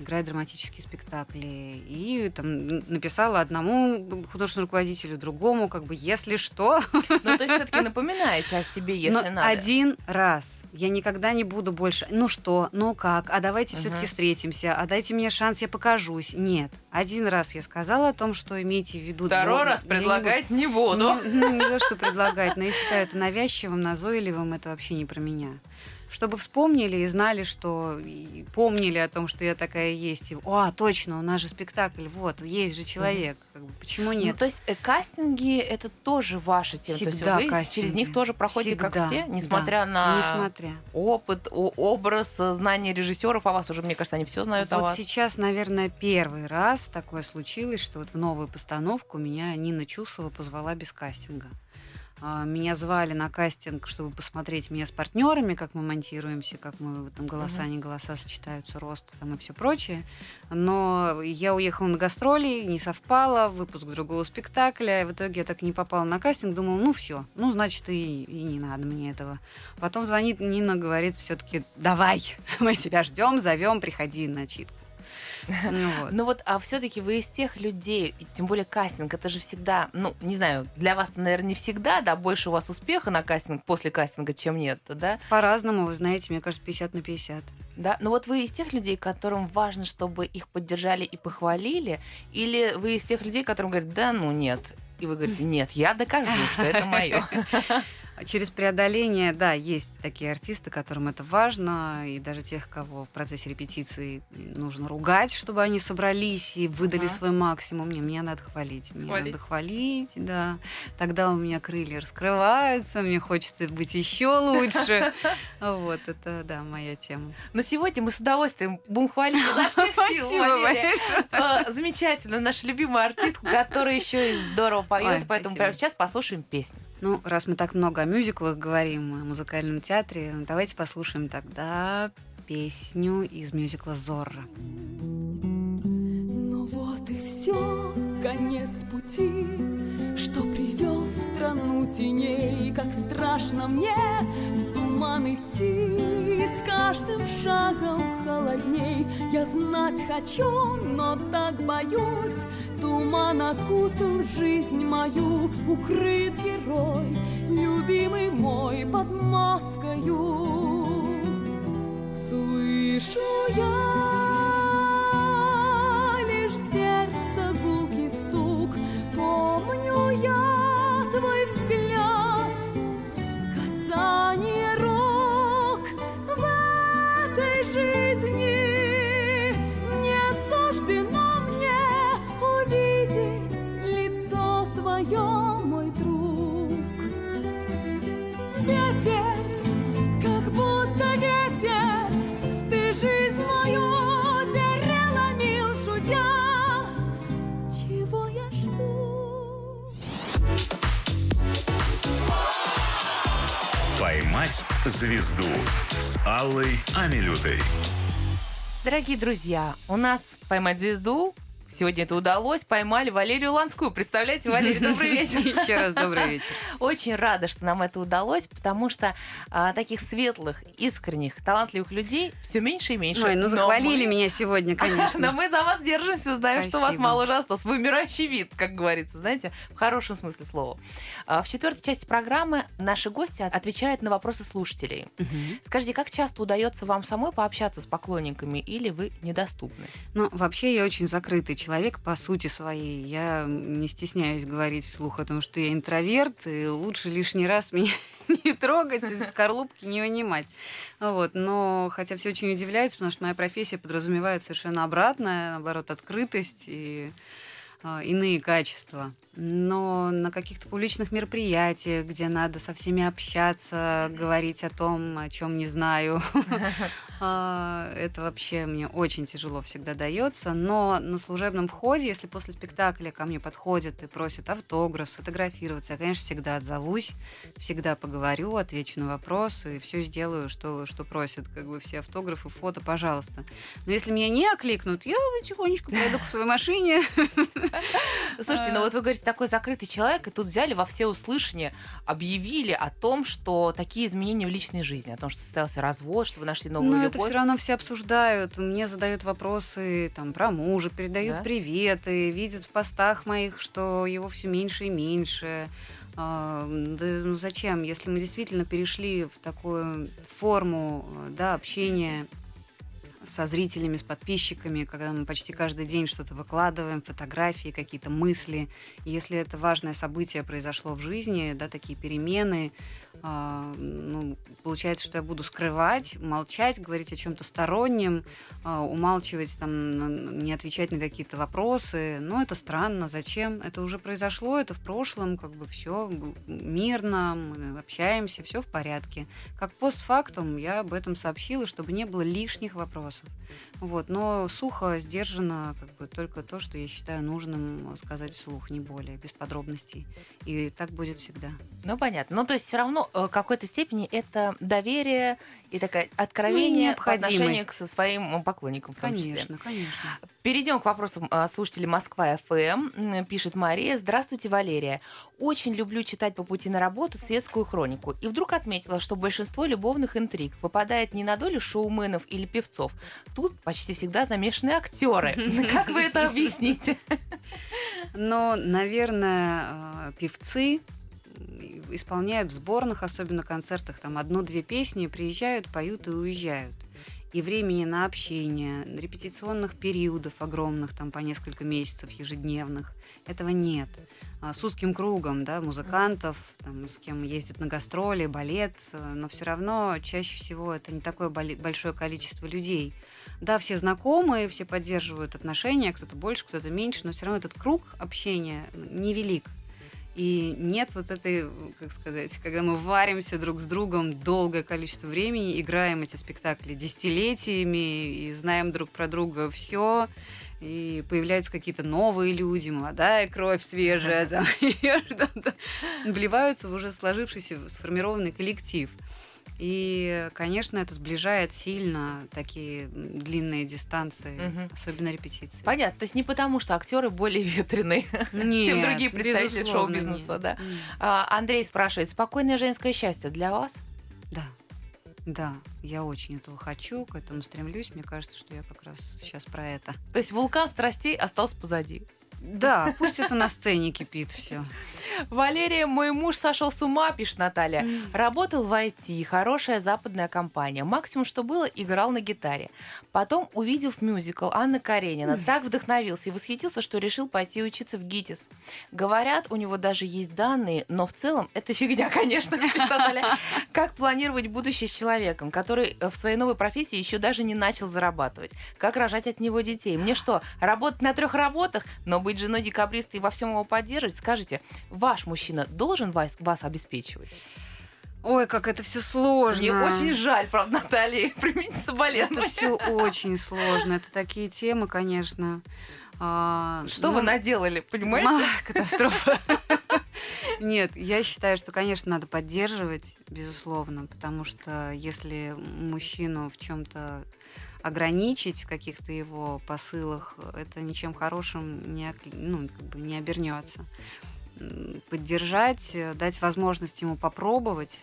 S3: Играет драматические спектакли. И там написала одному художественному руководителю, другому, как бы, если что.
S2: Ну, то есть все-таки напоминаете о себе, если
S3: Но
S2: надо.
S3: один раз. Я никогда не буду больше. Ну что, ну как, а давайте
S2: Мгм.
S3: все-таки встретимся, а дайте мне шанс, я покажусь. Нет. Один раз я сказала о том, что имейте в виду.
S2: Второй
S3: но
S2: раз
S3: я не буду-
S2: предлагать не буду.
S3: Ну, ну, не то, что предлагать, но я считаю это навязчивым, назойливым, это вообще не про меня. Чтобы вспомнили и знали, что и помнили о том, что я такая есть. И, О, точно, у нас же спектакль, вот, есть же человек. Как бы, почему
S2: Ну,
S3: нет?
S2: то есть э, кастинги это тоже ваша тема. то есть
S3: Всегда
S2: вы
S3: кастинги.
S2: через них тоже проходите, как
S3: Всегда,
S2: все,
S3: да.
S2: несмотря на
S3: Несмотря.
S2: опыт, о- образ, э, знания режиссеров о вас уже, мне кажется, они все знают о
S3: Вот
S2: вас.
S3: сейчас, наверное, первый раз такое случилось, что вот в новую постановку меня Нина Чусова позвала без кастинга. А, Меня звали на кастинг, чтобы посмотреть меня с партнерами, как мы монтируемся, как мы там голоса, не голоса сочетаются, рост там и все прочее. Но я уехала на гастроли, не совпало, выпуск другого спектакля. и В итоге я так и не попала на кастинг, думала, ну все, ну значит и, и не надо мне этого. Потом звонит Нина, говорит все-таки, давай, мы тебя ждем, зовем, приходи на читку. Ну вот.
S2: Ну вот, а все-таки вы из тех людей, тем более кастинг, это же всегда, ну, не знаю, для вас, наверное, не всегда, да, больше у вас успеха на кастинг после кастинга, чем нет, да?
S3: По-разному, вы знаете, мне кажется, 50 на 50.
S2: Да, но вот вы из тех людей, которым важно, чтобы их поддержали и похвалили, или вы из тех людей, которым говорят, да, ну нет, и вы говорите, нет, я докажу, что это мое.
S3: Через преодоление, да, есть такие артисты, которым это важно, и даже тех, кого в процессе репетиции нужно ругать, чтобы они собрались и выдали
S2: Ага.
S3: свой максимум. Не, мне надо хвалить, мне
S2: Хвалить.
S3: надо хвалить, да. Тогда у меня крылья раскрываются, мне хочется быть еще лучше. Вот, это, да, моя тема.
S2: Но сегодня мы с удовольствием будем хвалить изо всех сил. Э, Замечательно, наша любимая артистка, которая еще и здорово поет, поэтому прямо сейчас послушаем песню.
S3: Ну, раз мы так много о мюзиклах говорим, о музыкальном театре, давайте послушаем тогда песню из мюзикла «Зорро».
S4: Ну вот и все, конец пути, что привел в страну теней, как страшно мне в туман идти, с каждым шагом холодней. Я знать хочу, но так боюсь, туман окутал жизнь мою, укрыт герой, любимый мой под маскою. Слышу я
S1: Аллой Амилютой.
S2: Дорогие друзья, у нас «Поймать звезду» Сегодня это удалось. Поймали Валерию Ланскую. Представляете, Валерия, добрый вечер.
S3: Еще раз добрый вечер.
S2: Очень рада, что нам это удалось, потому что а, таких светлых, искренних, талантливых людей все меньше и меньше.
S3: Ой, ну
S2: Но
S3: захвалили
S2: мы-
S3: меня сегодня,
S2: Но
S3: конечно.
S2: мы за вас держимся, знаем, что у вас мало уже осталось. Вымирающий вид, как говорится, знаете, в хорошем смысле слова. А, В четвертой части программы наши гости отвечают на вопросы слушателей.
S3: Мгм.
S2: Скажите, как часто удается вам самой пообщаться с поклонниками или вы недоступны?
S3: Ну, вообще, я очень закрытый человек по сути своей. Я не стесняюсь говорить вслух о том, что я интроверт, и лучше лишний раз меня не трогать, из скорлупки не вынимать. Вот. Но хотя все очень удивляются, потому что моя профессия подразумевает совершенно обратное, наоборот, открытость и иные качества. Но на каких-то публичных мероприятиях, где надо со всеми общаться, говорить о том, о чем не знаю, а, это вообще мне очень тяжело всегда дается. Но на служебном входе, если после спектакля ко мне подходят и просят автограф, сфотографироваться, я, конечно, всегда отзовусь, всегда поговорю, отвечу на вопросы и все сделаю, что, что просят, как бы все автографы, фото, пожалуйста. Но если меня не окликнут, я тихонечко пойду к своей машине,
S2: Слушайте, ну вот вы говорите, такой закрытый человек, и тут взяли во все услышания, объявили о том, что такие изменения в личной жизни, о том, что состоялся развод, что вы нашли новую
S3: Ну,
S2: любовь.
S3: это все равно все обсуждают. Мне задают вопросы там про мужа, передают
S2: Да?
S3: приветы, видят в постах моих, что его все меньше и меньше. А, да, ну зачем, если мы действительно перешли в такую форму э, да, общения со зрителями, с подписчиками, когда мы почти каждый день что-то выкладываем, фотографии, какие-то мысли. Если это важное событие произошло в жизни, да, такие перемены, а, ну, получается, что я буду скрывать, молчать, говорить о чем-то стороннем, а, умалчивать, там, не отвечать на какие-то вопросы. Ну, это странно. Зачем? Это уже произошло, это в прошлом, как бы все мирно, мы общаемся, все в порядке. Как постфактум я об этом сообщила, чтобы не было лишних вопросов. Вот. Но сухо, сдержанно, как бы только то, что я считаю нужным сказать вслух, не более, без подробностей. И так будет всегда.
S2: Ну, понятно. Ну, то есть все равно э, в какой-то степени это доверие и такое откровение по отношению к со своим поклонникам в том числе.
S3: Конечно, конечно.
S2: Перейдем к вопросам а, слушателей Москва ФМ. Пишет Мария. Здравствуйте, Валерия. Очень люблю читать по пути на работу светскую хронику. И вдруг отметила, что большинство любовных интриг попадает не на долю шоуменов или певцов. Тут почти всегда замешаны актеры. Как вы это объясните?
S3: Но, наверное, э, певцы исполняют в сборных, особенно концертах, там одну-две песни, приезжают, поют и уезжают. И времени на общение, репетиционных периодов огромных, там по несколько месяцев ежедневных, этого нет. А С узким кругом, да, музыкантов, там, с кем ездят на гастроли, балет, но все равно чаще всего это не такое большое количество людей. Да, все знакомые, все поддерживают отношения, кто-то больше, кто-то меньше, но все равно этот круг общения невелик. И нет вот этой, как сказать, когда мы варимся друг с другом долгое количество времени, играем эти спектакли десятилетиями и знаем друг про друга все, и появляются какие-то новые люди, молодая кровь свежая, там, вливаются в уже сложившийся, сформированный коллектив. И, конечно, это сближает сильно такие длинные дистанции,
S2: Мгм.
S3: особенно репетиции.
S2: Понятно. То есть не потому, что актеры более ветреные, чем другие представители шоу-бизнеса, да. А, Андрей спрашивает, спокойное женское счастье для вас?
S3: Да. Да, я очень этого хочу, к этому стремлюсь. Мне кажется, что я как раз сейчас про это.
S2: То есть вулкан страстей остался позади.
S3: Да, пусть это на сцене кипит все.
S2: Валерия, мой муж сошел с ума, пишет Наталья. Работал в IT, хорошая западная компания. Максимум, что было, играл на гитаре. Потом, увидев мюзикл Анна Каренина, так вдохновился и восхитился, что решил пойти учиться в ГИТИС. Говорят, у него даже есть данные, но в целом это фигня, конечно, пишет Наталья. Как планировать будущее с человеком, который э, в своей новой профессии еще даже не начал зарабатывать? Как рожать от него детей? Мне что, работать на трех работах, но быть женой декабриста и во всем его поддерживать? Скажите, ваш мужчина должен вас, вас обеспечивать?
S3: Ой, как это все сложно.
S2: Мне очень жаль, правда, Наталья, примите
S3: Это
S2: соболезнования.
S3: все очень сложно. Это такие темы, конечно. А,
S2: Что
S3: ну,
S2: вы наделали, понимаете?
S3: ах, Катастрофа. Нет, я считаю, что, конечно, надо поддерживать, безусловно, потому что если мужчину в чем-то ограничить в каких-то его посылах, это ничем хорошим не, ну, как бы не обернется. Поддержать, э, дать возможность ему попробовать.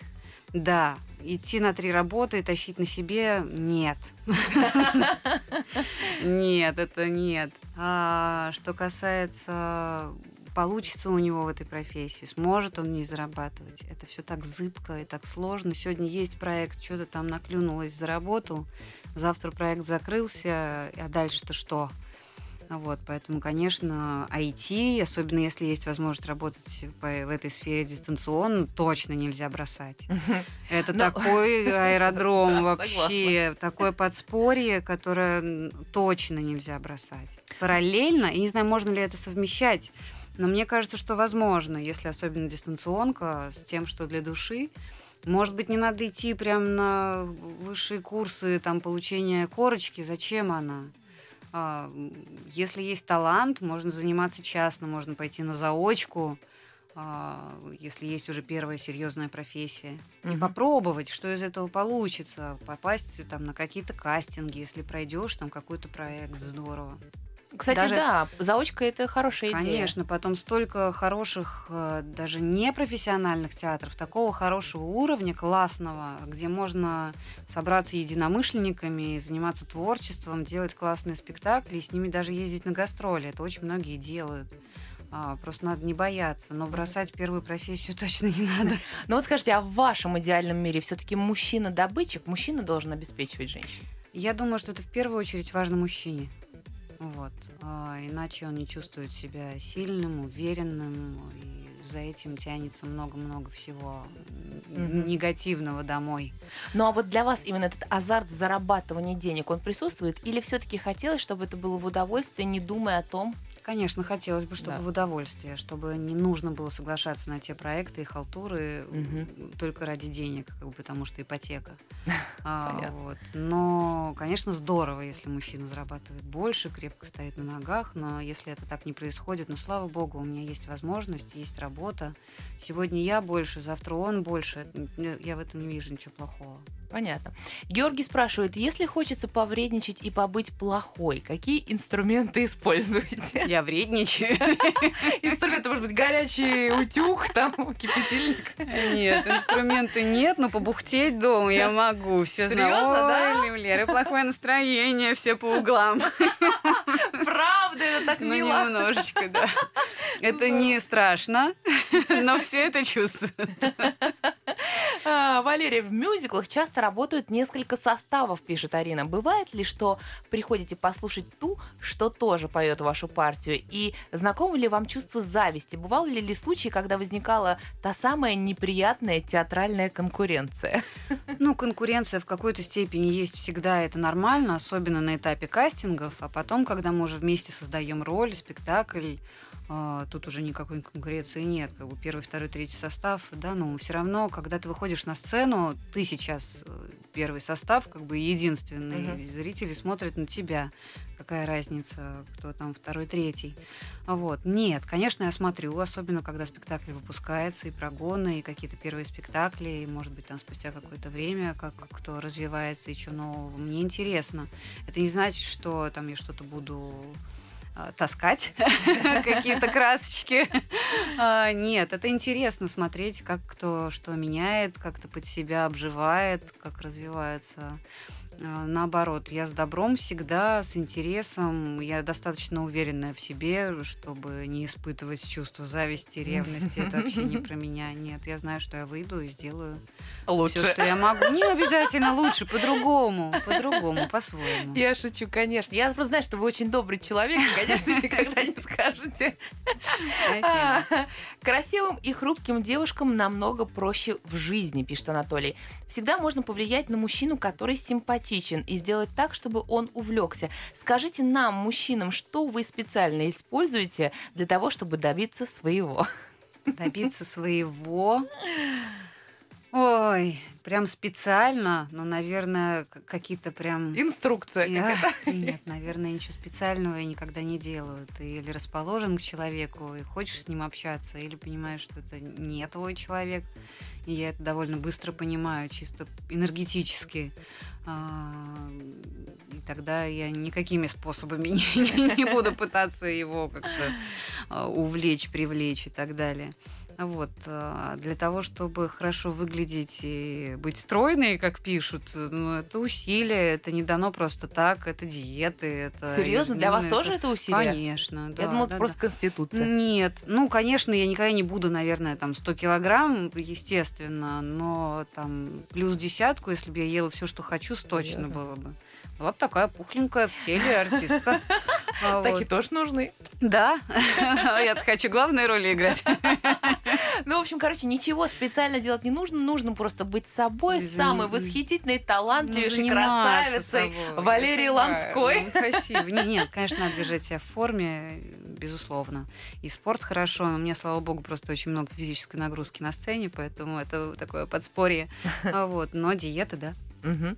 S3: Да, идти на три работы и тащить на себе нет. Нет, это нет. А что касается получится у него в этой профессии, сможет он не зарабатывать. Это все так зыбко и так сложно. Сегодня есть проект, что-то там наклюнулось, заработал. Завтра проект закрылся, а дальше-то что? Вот, поэтому, конечно, IT, особенно если есть возможность работать по- в этой сфере дистанционно, точно нельзя бросать. Это
S2: Ну,
S3: такой аэродром
S2: да,
S3: вообще, такое подспорье, которое точно нельзя бросать. Параллельно, и не знаю, можно ли это совмещать, но мне кажется, что возможно, если особенно дистанционка с тем, что для души. Может быть, не надо идти прям на высшие курсы там, получения корочки. Зачем она? А, Если есть талант, можно заниматься частно, можно пойти на заочку, а, если есть уже первая серьезная профессия. И
S2: Мгм.
S3: попробовать, что из этого получится. Попасть там на какие-то кастинги, если пройдешь там какой-то проект, здорово.
S2: Кстати,
S3: Даже-
S2: да, заочка это хорошая идея.
S3: Конечно, потом столько хороших, э, даже непрофессиональных театров, такого хорошего уровня, классного, где можно собраться единомышленниками, заниматься творчеством, делать классные спектакли, и с ними даже ездить на гастроли. Это очень многие делают. А, просто надо не бояться, но бросать первую профессию точно не надо.
S2: Ну вот скажите, а в вашем идеальном мире все-таки мужчина-добытчик, мужчина должен обеспечивать женщин?
S3: Я думаю, что это в первую очередь важно мужчине. Вот. А, иначе он не чувствует себя сильным, уверенным, и за этим тянется много-много всего
S2: Мгм.
S3: негативного домой.
S2: Ну а вот для вас именно этот азарт зарабатывания денег, он присутствует? Или все-таки хотелось, чтобы это было в удовольствие, не думая о том,
S3: Конечно, хотелось бы, чтобы
S2: Да.
S3: в удовольствие, чтобы не нужно было соглашаться на те проекты и халтуры
S2: Мгм.
S3: только ради денег, как бы, потому что ипотека. А, вот. Но, конечно, здорово, если мужчина зарабатывает больше, крепко стоит на ногах, но если это так не происходит, ну, слава богу, у меня есть возможность, есть работа. Сегодня я больше, завтра он больше. Я в этом не вижу ничего плохого.
S2: Понятно. Георгий спрашивает, если хочется повредничать и побыть плохой, какие инструменты используете?
S3: Я вредничаю.
S2: Инструменты, может быть, горячий утюг, там, кипятильник.
S3: Нет, инструмента нет, но побухтеть дома я могу. Все знают,
S2: Серьезно, да?
S3: «Ой, у Леры плохое настроение, все по углам.
S2: Правда, это так
S3: Ну,
S2: мило.
S3: немножечко, да. Это не страшно, но все это чувствуют.
S2: А, Валерия, в мюзиклах часто работают несколько составов, пишет Арина. Бывает ли, что приходите послушать ту, что тоже поет вашу партию? И знакомо ли вам чувство зависти? Бывали ли случаи, когда возникала та самая неприятная театральная конкуренция?
S3: Ну, конкуренция в какой-то степени есть всегда, это нормально, особенно на этапе кастингов, а потом, когда мы уже вместе создаем роль, спектакль, тут уже никакой конкуренции нет, как бы первый, второй, третий состав, да, но все равно, когда ты выходишь на сцену, ты сейчас э, первый состав, как бы единственный, и зрители смотрят на тебя, какая разница, кто там второй, третий. Вот. Нет, конечно, я смотрю, особенно когда спектакль выпускается, и прогоны, и какие-то первые спектакли, и, может быть, там спустя какое-то время, как кто развивается и что нового. Мне интересно. Это не значит, что там я что-то буду а, таскать, какие-то красочки. А, Нет, это интересно смотреть, как кто что меняет, как-то под себя обживает, как развивается. А, Наоборот, я с добром всегда, с интересом. Я достаточно уверенная в себе, чтобы не испытывать чувство зависти, ревности. Это вообще не про меня. Нет, я знаю, что я выйду и сделаю все, что я могу. Не обязательно лучше, по-другому, по-другому, по-своему.
S2: Я шучу, конечно. Я просто знаю, что вы очень добрый человек, и, конечно, никогда не скажете.
S3: Спасибо.
S2: Красивым и хрупким девушкам намного проще в жизни, пишет Анатолий. Всегда можно повлиять на мужчину, который симпатичен, и сделать так, чтобы он увлекся. Скажите нам, мужчинам, что вы специально используете для того, чтобы добиться своего?
S3: Добиться своего. Ой, прям специально, но, наверное, какие-то прям...
S2: Инструкция
S3: Я-
S2: какая-то.
S3: Нет, наверное, ничего специального я никогда не делаю. Ты или расположен к человеку и хочешь с ним общаться, или понимаешь, что это не твой человек. И я это довольно быстро понимаю, чисто энергетически. А, И тогда я никакими способами не, не- не буду пытаться его как-то а, увлечь, привлечь и так далее. Вот. а Для того, чтобы хорошо выглядеть и быть стройной, как пишут, ну, это усилия, это не дано просто так, это диеты, это...
S2: Серьезно, для вас
S3: ежедневное-
S2: тоже это усилие?
S3: Конечно, да.
S2: Я думала,
S3: да,
S2: это просто конституция.
S3: да. Нет, ну, конечно, я никогда не буду, наверное, там 100 килограмм, естественно, но там плюс десятку, если бы я ела все, что хочу, точно
S2: Серьезно?
S3: было бы. Была бы такая пухленькая в теле артистка.
S2: Такие тоже нужны.
S3: Да, я хочу главные роли играть.
S2: Ну, в общем, короче, ничего специально делать не нужно. Нужно просто быть собой, самой восхитительной, талантливейшей
S3: Ну,
S2: красавицей
S3: собой.
S2: Валерии. Ланской.
S3: Ну, Спасибо. Не, Нет, конечно, надо держать себя в форме, безусловно. И спорт хорошо, но у меня, слава богу, просто очень много физической нагрузки на сцене, поэтому это такое подспорье. А Вот. Но диета, да.
S2: Мгм.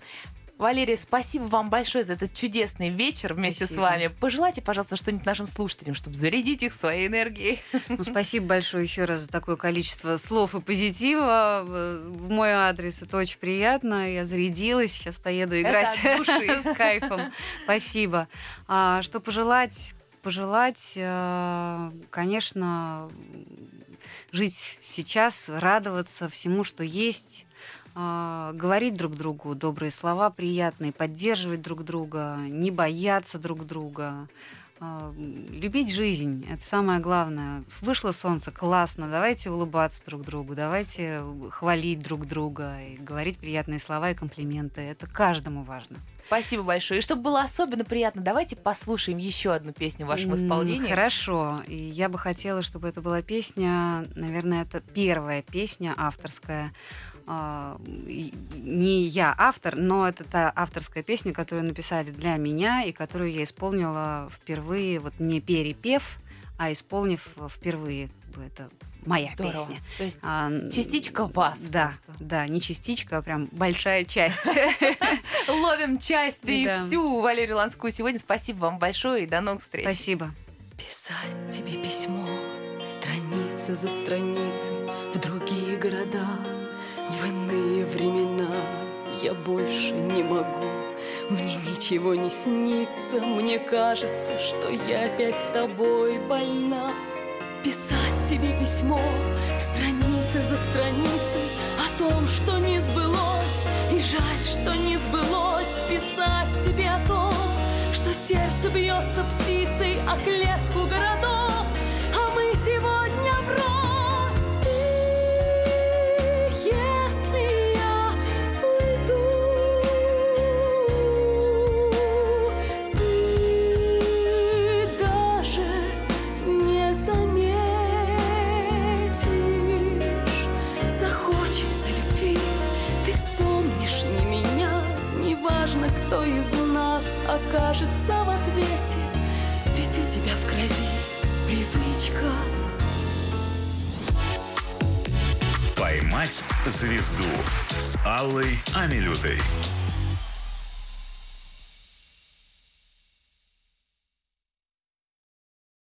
S2: Валерия, спасибо вам большое за этот чудесный вечер вместе с
S3: Спасибо.
S2: вами. Пожелайте, пожалуйста, что-нибудь нашим слушателям, чтобы зарядить их своей энергией.
S3: Ну, спасибо большое еще раз за такое количество слов и позитива в мой адрес. Это очень приятно. Я зарядилась. Сейчас поеду
S2: Это
S3: играть
S2: от души.
S3: с кайфом. Спасибо. А, что пожелать? пожелать, э, конечно, жить сейчас, радоваться всему, что есть, э, говорить друг другу добрые слова приятные, поддерживать друг друга, не бояться друг друга, э, любить жизнь. Это самое главное. Вышло солнце, классно, давайте улыбаться друг другу, давайте хвалить друг друга и говорить приятные слова и комплименты. Это каждому важно.
S2: Спасибо большое. И чтобы было особенно приятно, давайте послушаем еще одну песню в вашем исполнении.
S3: Хорошо. И я бы хотела, чтобы это была песня, наверное, это первая песня авторская. А, не я автор, но это та авторская песня, которую написали для меня и которую я исполнила впервые, вот не перепев, а исполнив впервые. Это моя Здорово. песня.
S2: То есть а, частичка вас.
S3: Да, просто. да, не частичка, а прям большая часть.
S2: Ловим части и всю Валерию Ланскую сегодня. Спасибо вам большое и до новых встреч.
S3: Спасибо.
S4: Писать тебе письмо, страница за страницей, в другие города, в иные времена я больше не могу. Мне ничего не снится, мне кажется, что я опять тобой больна. Писать тебе письмо, страницы за страницей О том, что не сбылось, и жаль, что не сбылось Писать тебе о том, что сердце бьется птицей О клетку городов, окажется в ответе, ведь у тебя в крови привычка.
S1: Поймать звезду с Аллой Амилютой.